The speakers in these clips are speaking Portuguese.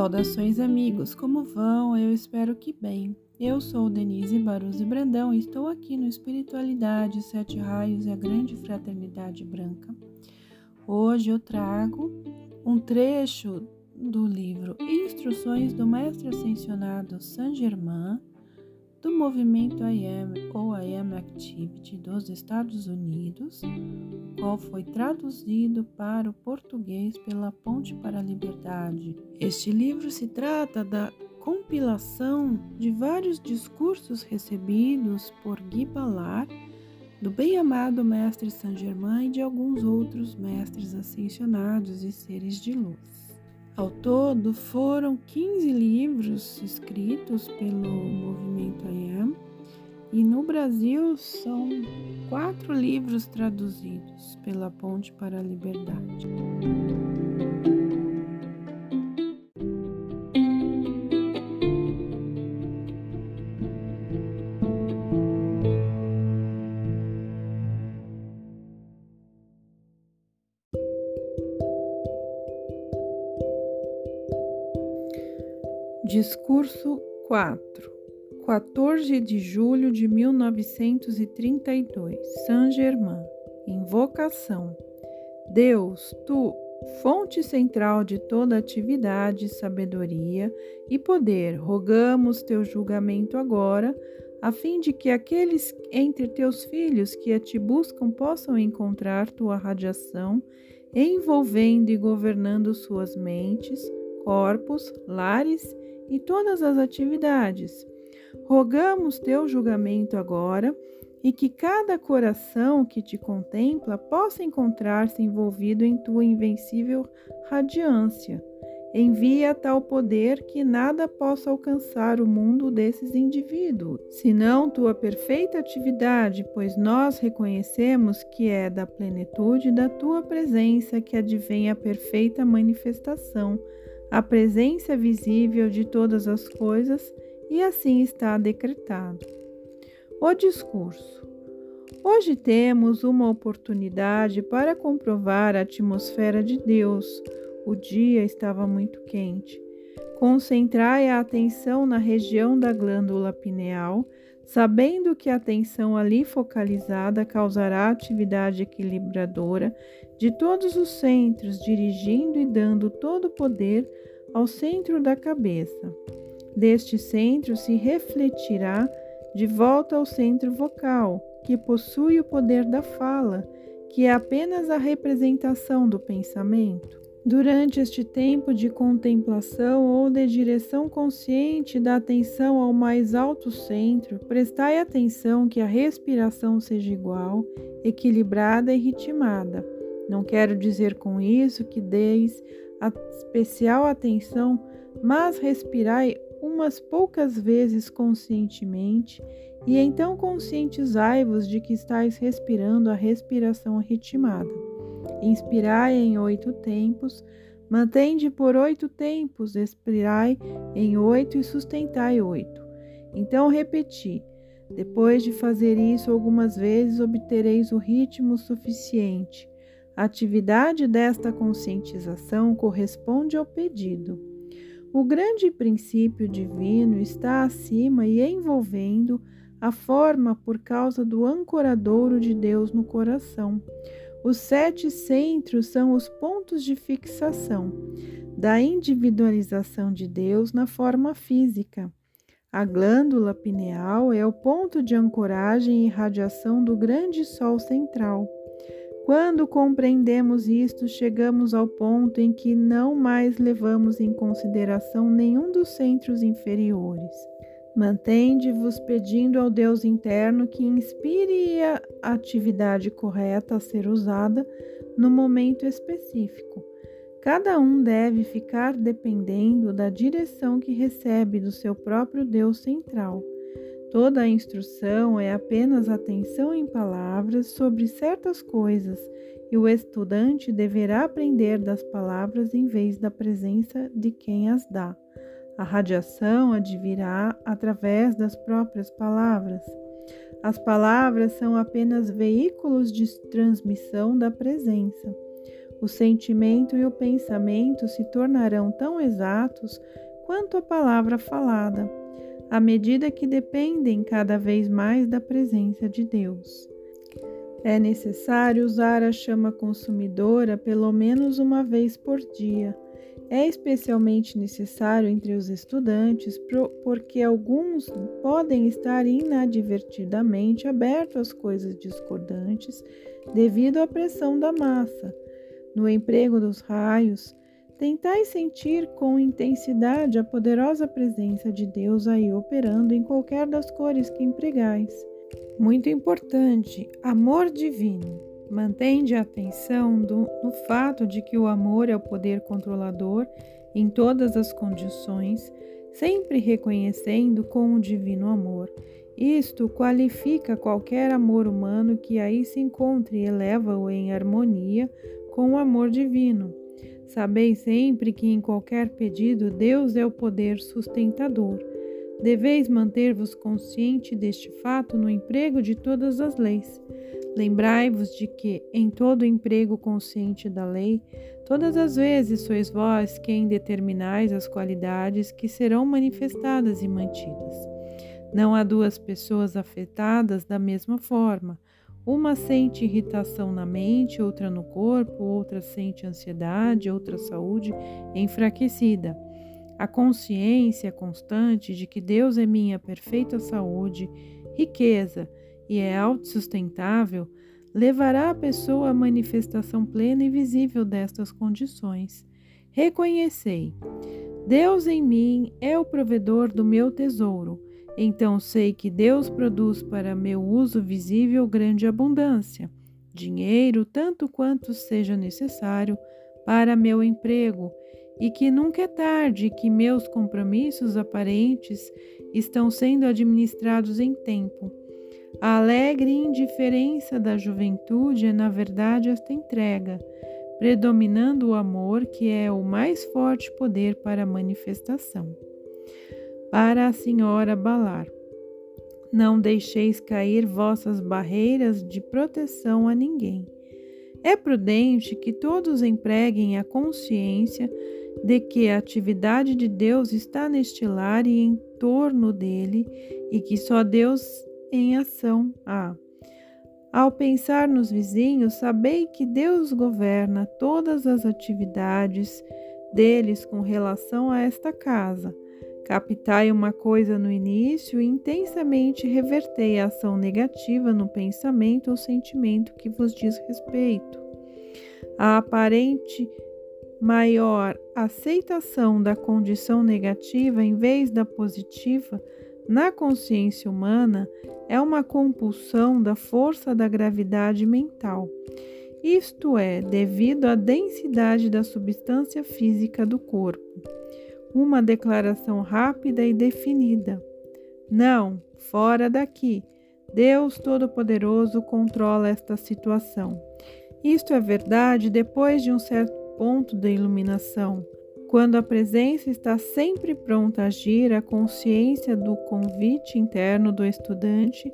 Saudações, amigos! Como vão? Eu espero que bem. Eu sou Denise Baruzzi Brandão e estou aqui no Espiritualidade, Sete Raios e a Grande Fraternidade Branca. Hoje eu trago um trecho do livro Instruções do Mestre Ascensionado Saint Germain do movimento I Am ou I Am Activity dos Estados Unidos, qual foi traduzido para o português pela Ponte para a Liberdade. Este livro se trata da compilação de vários discursos recebidos por Guy Ballard, do bem-amado Mestre Saint Germain e de alguns outros mestres ascensionados e seres de luz. Ao todo, foram 15 livros escritos pelo movimento IAM e no Brasil são quatro livros traduzidos pela Ponte para a Liberdade. 4 14 de julho de 1932 Saint-Germain Invocação. Deus, tu, fonte central de toda atividade, sabedoria e poder, rogamos teu julgamento agora, a fim de que aqueles entre teus filhos que a te buscam possam encontrar tua radiação, envolvendo e governando suas mentes, corpos, lares e todas as atividades. Rogamos teu julgamento agora e que cada coração que te contempla possa encontrar-se envolvido em tua invencível radiância. Envia tal poder que nada possa alcançar o mundo desses indivíduos, senão tua perfeita atividade, pois nós reconhecemos que é da plenitude da tua presença que advém a perfeita manifestação a presença visível de todas as coisas, e assim está decretado. O discurso. Hoje temos uma oportunidade para comprovar a atmosfera de Deus. O dia estava muito quente. Concentrai a atenção na região da glândula pineal, sabendo que a atenção ali focalizada causará atividade equilibradora de todos os centros, dirigindo e dando todo o poder ao centro da cabeça. Deste centro se refletirá de volta ao centro vocal, que possui o poder da fala, que é apenas a representação do pensamento. Durante este tempo de contemplação ou de direção consciente da atenção ao mais alto centro, prestai atenção que a respiração seja igual, equilibrada e ritmada não quero dizer com isso que deis especial atenção, mas respirai umas poucas vezes conscientemente e então conscientizai-vos de que estáis respirando a respiração ritmada. Inspirai em oito tempos, mantende por oito tempos, expirai em oito e sustentai oito. Então repeti. Depois de fazer isso algumas vezes, obtereis o ritmo suficiente a atividade desta conscientização corresponde ao pedido. O grande princípio divino está acima e envolvendo a forma por causa do ancoradouro de Deus no coração. Os sete centros são os pontos de fixação da individualização de Deus na forma física. A glândula pineal é o ponto de ancoragem e radiação do grande Sol central. Quando compreendemos isto, chegamos ao ponto em que não mais levamos em consideração nenhum dos centros inferiores. Mantende-vos pedindo ao Deus interno que inspire a atividade correta a ser usada no momento específico. Cada um deve ficar dependendo da direção que recebe do seu próprio Deus central. Toda a instrução é apenas atenção em palavras sobre certas coisas, e o estudante deverá aprender das palavras em vez da presença de quem as dá. A radiação advirá através das próprias palavras. As palavras são apenas veículos de transmissão da presença. O sentimento e o pensamento se tornarão tão exatos quanto a palavra falada, à medida que dependem cada vez mais da presença de Deus. É necessário usar a chama consumidora pelo menos uma vez por dia. É especialmente necessário entre os estudantes, porque alguns podem estar inadvertidamente abertos às coisas discordantes devido à pressão da massa. No emprego dos raios, tentai sentir com intensidade a poderosa presença de Deus aí operando em qualquer das cores que empregais. Muito importante, amor divino. Mantende a atenção do, no fato de que o amor é o poder controlador em todas as condições, sempre reconhecendo com o divino amor. Isto qualifica qualquer amor humano que aí se encontre e eleva-o em harmonia com o amor divino. Sabeis sempre que em qualquer pedido Deus é o poder sustentador. Deveis manter-vos consciente deste fato no emprego de todas as leis. Lembrai-vos de que, em todo emprego consciente da lei, todas as vezes sois vós quem determinais as qualidades que serão manifestadas e mantidas. Não há duas pessoas afetadas da mesma forma. Uma sente irritação na mente, outra no corpo, outra sente ansiedade, outra saúde enfraquecida. A consciência constante de que Deus é minha perfeita saúde, riqueza e é autossustentável levará a pessoa à manifestação plena e visível destas condições. Reconhecei: Deus em mim é o provedor do meu tesouro. Então sei que Deus produz para meu uso visível grande abundância, dinheiro tanto quanto seja necessário para meu emprego e que nunca é tarde que meus compromissos aparentes estão sendo administrados em tempo. A alegre indiferença da juventude é, na verdade, esta entrega, predominando o amor, que é o mais forte poder para a manifestação. Para a Senhora Balar. Não deixeis cair vossas barreiras de proteção a ninguém. É prudente que todos empreguem a consciência de que a atividade de Deus está neste lar e em torno dele e que só Deus em ação há. Ao pensar nos vizinhos, sabei que Deus governa todas as atividades deles com relação a esta casa. Captai uma coisa no início e intensamente revertei a ação negativa no pensamento ou sentimento que vos diz respeito. A aparente maior aceitação da condição negativa em vez da positiva na consciência humana é uma compulsão da força da gravidade mental. Isto é, devido à densidade da substância física do corpo. Uma declaração rápida e definida. Não, fora daqui. Deus Todo-Poderoso controla esta situação. Isto é verdade depois de um certo ponto da iluminação. Quando a presença está sempre pronta a agir, a consciência do convite interno do estudante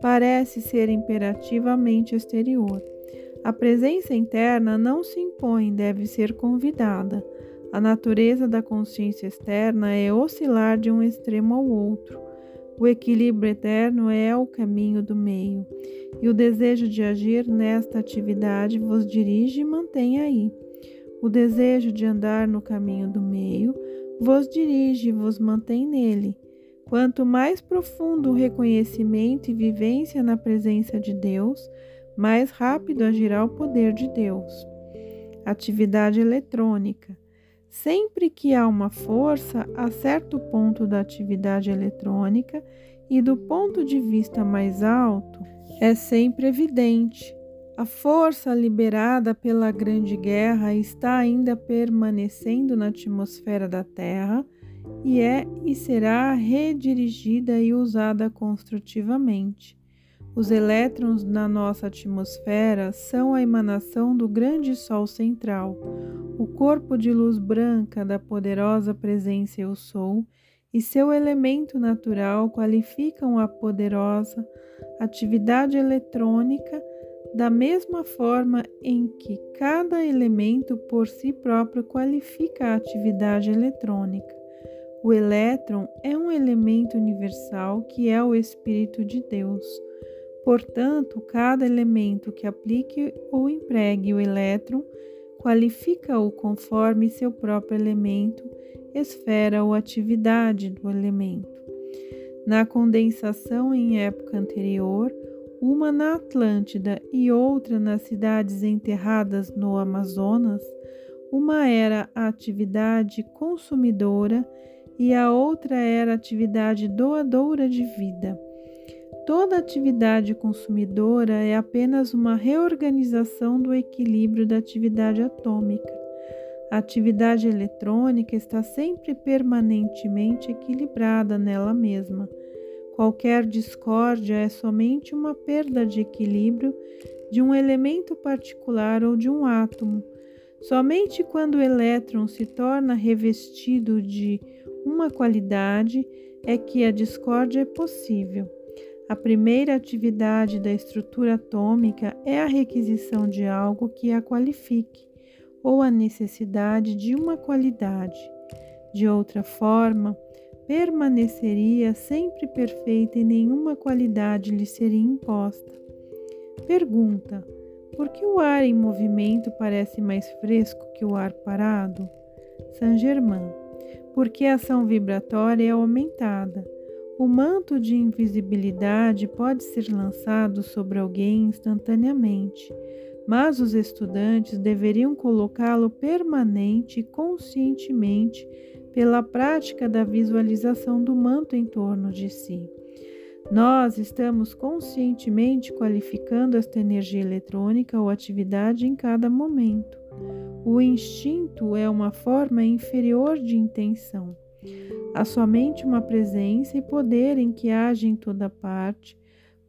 parece ser imperativamente exterior. A presença interna não se impõe, deve ser convidada. A natureza da consciência externa é oscilar de um extremo ao outro. O equilíbrio eterno é o caminho do meio, e o desejo de agir nesta atividade vos dirige e mantém aí. O desejo de andar no caminho do meio vos dirige e vos mantém nele. Quanto mais profundo o reconhecimento e vivência na presença de Deus, mais rápido agirá o poder de Deus. Atividade eletrônica. Sempre que há uma força, a certo ponto da atividade eletrônica e do ponto de vista mais alto, é sempre evidente a força liberada pela Grande Guerra está ainda permanecendo na atmosfera da Terra e é e será redirigida e usada construtivamente. Os elétrons na nossa atmosfera são a emanação do grande Sol central, o corpo de luz branca da poderosa presença Eu Sou, e seu elemento natural qualificam a poderosa atividade eletrônica da mesma forma em que cada elemento por si próprio qualifica a atividade eletrônica. O elétron é um elemento universal que é o Espírito de Deus. Portanto, cada elemento que aplique ou empregue o elétron qualifica-o conforme seu próprio elemento, esfera ou atividade do elemento. Na condensação em época anterior, uma na Atlântida e outra nas cidades enterradas no Amazonas, uma era a atividade consumidora e a outra era a atividade doadora de vida. Toda atividade consumidora é apenas uma reorganização do equilíbrio da atividade atômica. A atividade eletrônica está sempre permanentemente equilibrada nela mesma. Qualquer discórdia é somente uma perda de equilíbrio de um elemento particular ou de um átomo. Somente quando o elétron se torna revestido de uma qualidade é que a discórdia é possível. A primeira atividade da estrutura atômica é a requisição de algo que a qualifique, ou a necessidade de uma qualidade. De outra forma, permaneceria sempre perfeita e nenhuma qualidade lhe seria imposta. Pergunta: por que o ar em movimento parece mais fresco que o ar parado? Saint Germain. Porque a ação vibratória é aumentada o manto de invisibilidade pode ser lançado sobre alguém instantaneamente, mas os estudantes deveriam colocá-lo permanente e conscientemente pela prática da visualização do manto em torno de si. Nós estamos conscientemente qualificando esta energia eletrônica ou atividade em cada momento. O instinto é uma forma inferior de intenção. Há somente uma presença e poder em que age em toda parte.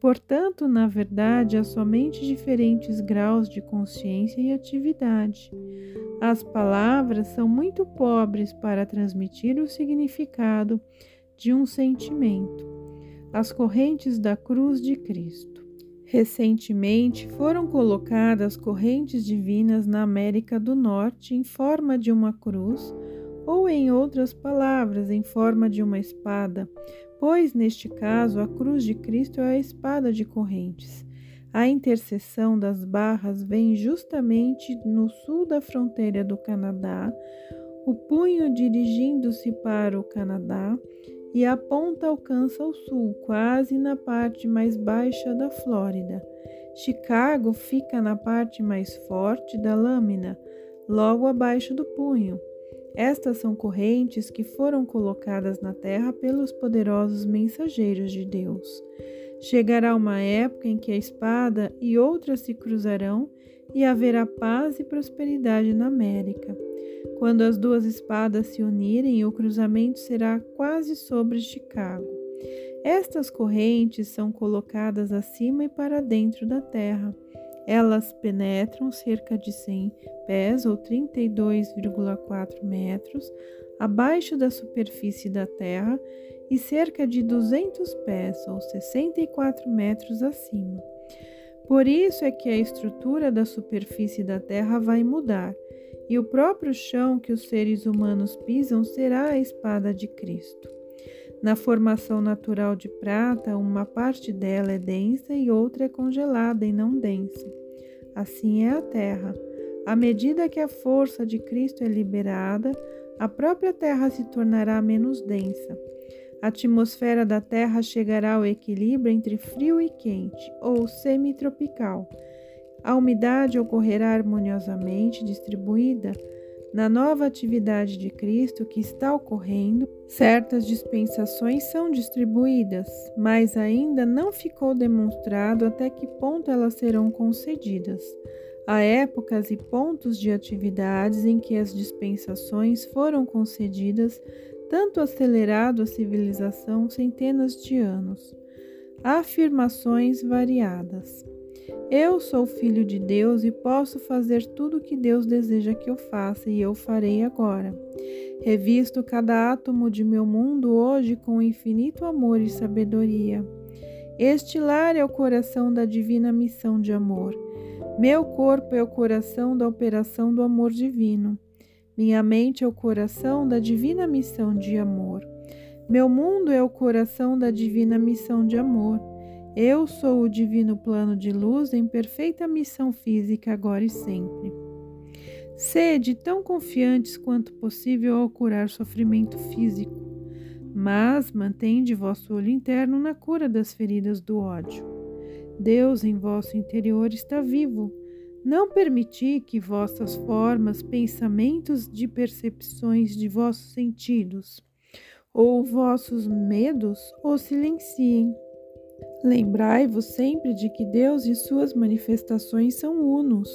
Portanto, na verdade, há somente diferentes graus de consciência e atividade. As palavras são muito pobres para transmitir o significado de um sentimento. As correntes da cruz de Cristo. Recentemente foram colocadas correntes divinas na América do Norte em forma de uma cruz ou em outras palavras, em forma de uma espada, pois neste caso a cruz de Cristo é a espada de correntes. A interseção das barras vem justamente no sul da fronteira do Canadá, o punho dirigindo-se para o Canadá e a ponta alcança o sul, quase na parte mais baixa da Flórida. Chicago fica na parte mais forte da lâmina, logo abaixo do punho. Estas são correntes que foram colocadas na terra pelos poderosos mensageiros de Deus. Chegará uma época em que a espada e outras se cruzarão e haverá paz e prosperidade na América. Quando as duas espadas se unirem, o cruzamento será quase sobre Chicago. Estas correntes são colocadas acima e para dentro da terra elas penetram cerca de 100 pés ou 32,4 metros abaixo da superfície da Terra e cerca de 200 pés ou 64 metros acima. Por isso é que a estrutura da superfície da Terra vai mudar, e o próprio chão que os seres humanos pisam será a espada de Cristo. Na formação natural de prata, uma parte dela é densa e outra é congelada e não densa. Assim é a terra. À medida que a força de Cristo é liberada, a própria terra se tornará menos densa. A atmosfera da terra chegará ao equilíbrio entre frio e quente, ou semitropical. A umidade ocorrerá harmoniosamente distribuída na nova atividade de Cristo que está ocorrendo, certas dispensações são distribuídas, mas ainda não ficou demonstrado até que ponto elas serão concedidas. Há épocas e pontos de atividades em que as dispensações foram concedidas, tanto acelerado a civilização centenas de anos. Afirmações variadas. Eu sou filho de Deus e posso fazer tudo o que Deus deseja que eu faça, e eu farei agora. Revisto cada átomo de meu mundo hoje com infinito amor e sabedoria. Este lar é o coração da divina missão de amor. Meu corpo é o coração da operação do amor divino. Minha mente é o coração da divina missão de amor. Meu mundo é o coração da divina missão de amor. Eu sou o divino plano de luz em perfeita missão física agora e sempre. Sede tão confiantes quanto possível ao curar sofrimento físico, mas mantende vosso olho interno na cura das feridas do ódio. Deus em vosso interior está vivo. Não permiti que vossas formas, pensamentos de percepções de vossos sentidos ou vossos medos o silenciem. Lembrai-vos sempre de que Deus e suas manifestações são unos.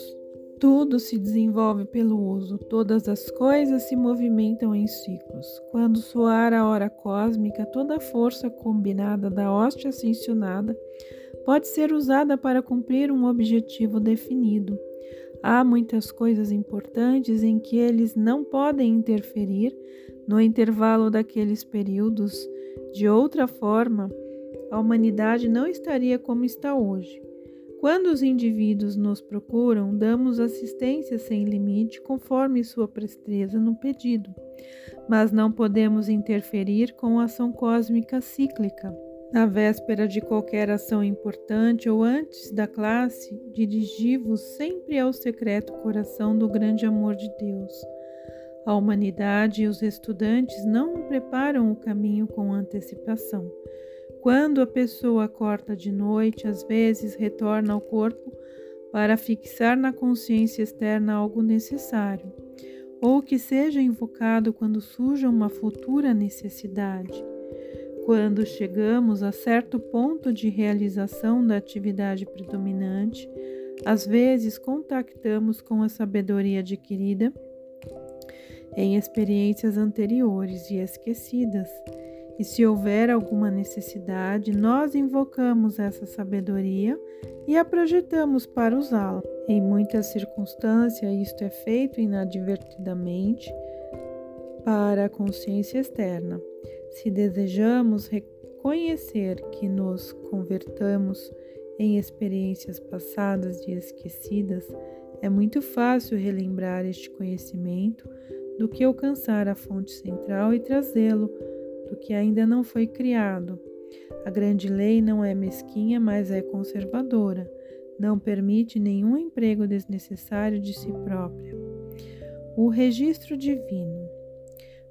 Tudo se desenvolve pelo uso, todas as coisas se movimentam em ciclos. Quando soar a hora cósmica, toda a força combinada da hoste ascensionada pode ser usada para cumprir um objetivo definido. Há muitas coisas importantes em que eles não podem interferir no intervalo daqueles períodos. De outra forma, a humanidade não estaria como está hoje. Quando os indivíduos nos procuram, damos assistência sem limite conforme sua presteza no pedido, mas não podemos interferir com a ação cósmica cíclica. Na véspera de qualquer ação importante ou antes da classe, dirigi-vos sempre ao secreto coração do grande amor de Deus. A humanidade e os estudantes não preparam o caminho com antecipação quando a pessoa acorda de noite, às vezes retorna ao corpo para fixar na consciência externa algo necessário, ou que seja invocado quando surja uma futura necessidade. Quando chegamos a certo ponto de realização da atividade predominante, às vezes contactamos com a sabedoria adquirida em experiências anteriores e esquecidas e se houver alguma necessidade, nós invocamos essa sabedoria e a projetamos para usá-la. Em muitas circunstâncias, isto é feito inadvertidamente para a consciência externa. Se desejamos reconhecer que nos convertamos em experiências passadas e esquecidas, é muito fácil relembrar este conhecimento do que alcançar a fonte central e trazê-lo do que ainda não foi criado. A grande lei não é mesquinha, mas é conservadora. Não permite nenhum emprego desnecessário de si própria. O registro divino.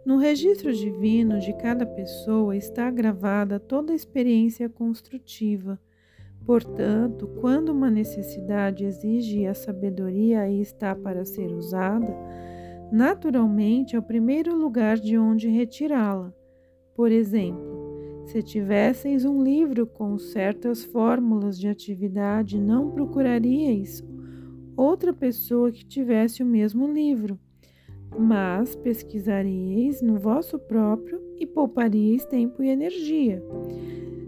No registro divino de cada pessoa está gravada toda a experiência construtiva. Portanto, quando uma necessidade exige a sabedoria e está para ser usada, naturalmente é o primeiro lugar de onde retirá-la. Por exemplo, se tivesseis um livro com certas fórmulas de atividade, não procuraríeis outra pessoa que tivesse o mesmo livro, mas pesquisaríeis no vosso próprio e pouparíeis tempo e energia.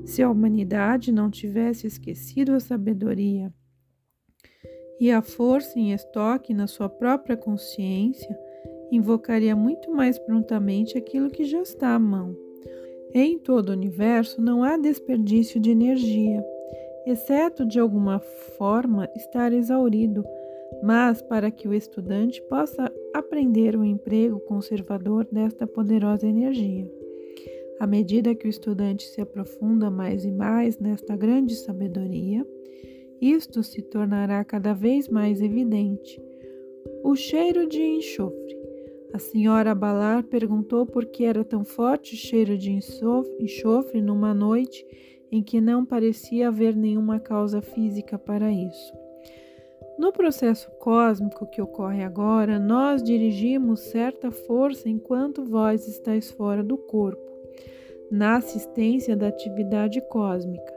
Se a humanidade não tivesse esquecido a sabedoria e a força em estoque na sua própria consciência, invocaria muito mais prontamente aquilo que já está à mão. Em todo o universo não há desperdício de energia, exceto de alguma forma estar exaurido, mas para que o estudante possa aprender o emprego conservador desta poderosa energia. À medida que o estudante se aprofunda mais e mais nesta grande sabedoria, isto se tornará cada vez mais evidente. O cheiro de enxofre a senhora Balar perguntou por que era tão forte o cheiro de enxofre numa noite em que não parecia haver nenhuma causa física para isso. No processo cósmico que ocorre agora, nós dirigimos certa força enquanto vós estáis fora do corpo, na assistência da atividade cósmica.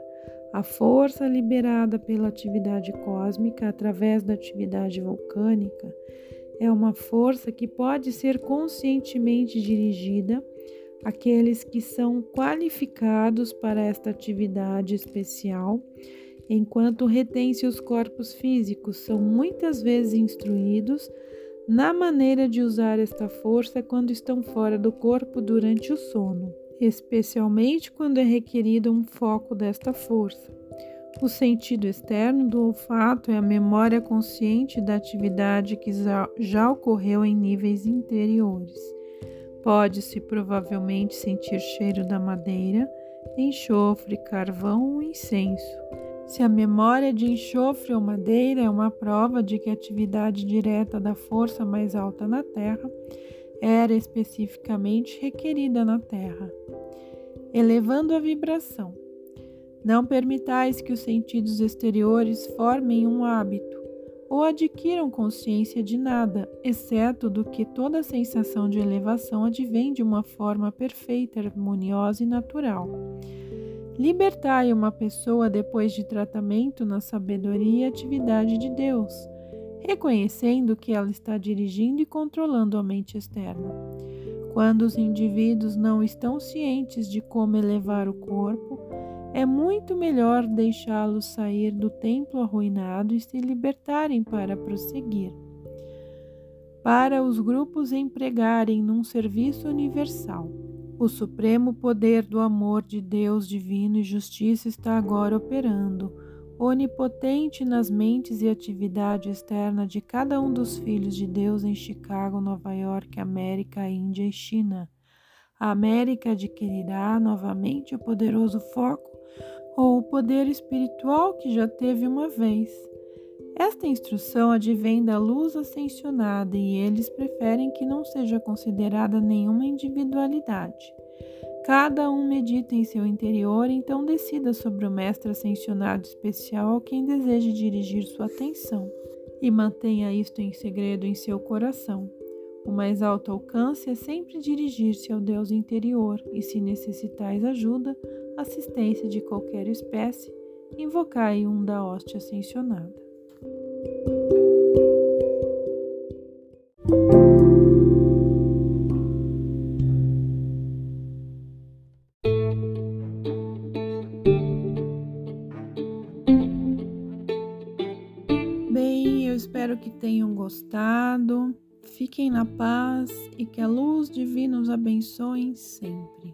A força liberada pela atividade cósmica através da atividade vulcânica é uma força que pode ser conscientemente dirigida àqueles que são qualificados para esta atividade especial, enquanto retém seus corpos físicos, são muitas vezes instruídos na maneira de usar esta força quando estão fora do corpo durante o sono, especialmente quando é requerido um foco desta força. O sentido externo do olfato é a memória consciente da atividade que já ocorreu em níveis interiores. Pode-se provavelmente sentir cheiro da madeira, enxofre, carvão ou incenso. Se a memória de enxofre ou madeira é uma prova de que a atividade direta da força mais alta na Terra era especificamente requerida na Terra, elevando a vibração. Não permitais que os sentidos exteriores formem um hábito ou adquiram consciência de nada, exceto do que toda sensação de elevação advém de uma forma perfeita, harmoniosa e natural. Libertai uma pessoa depois de tratamento na sabedoria e atividade de Deus, reconhecendo que ela está dirigindo e controlando a mente externa. Quando os indivíduos não estão cientes de como elevar o corpo, é muito melhor deixá-los sair do templo arruinado e se libertarem para prosseguir. Para os grupos empregarem num serviço universal. O supremo poder do amor de Deus divino e justiça está agora operando, onipotente nas mentes e atividade externa de cada um dos filhos de Deus em Chicago, Nova York, América, Índia e China. A América adquirirá novamente o poderoso foco ou o poder espiritual que já teve uma vez. Esta instrução advém da luz ascensionada e eles preferem que não seja considerada nenhuma individualidade. Cada um medita em seu interior, então decida sobre o mestre ascensionado especial a quem deseje dirigir sua atenção e mantenha isto em segredo em seu coração. O mais alto alcance é sempre dirigir-se ao Deus interior e, se necessitais ajuda, assistência de qualquer espécie, invocai um da hoste ascensionada. Fiquem na paz e que a luz divina os abençoe sempre.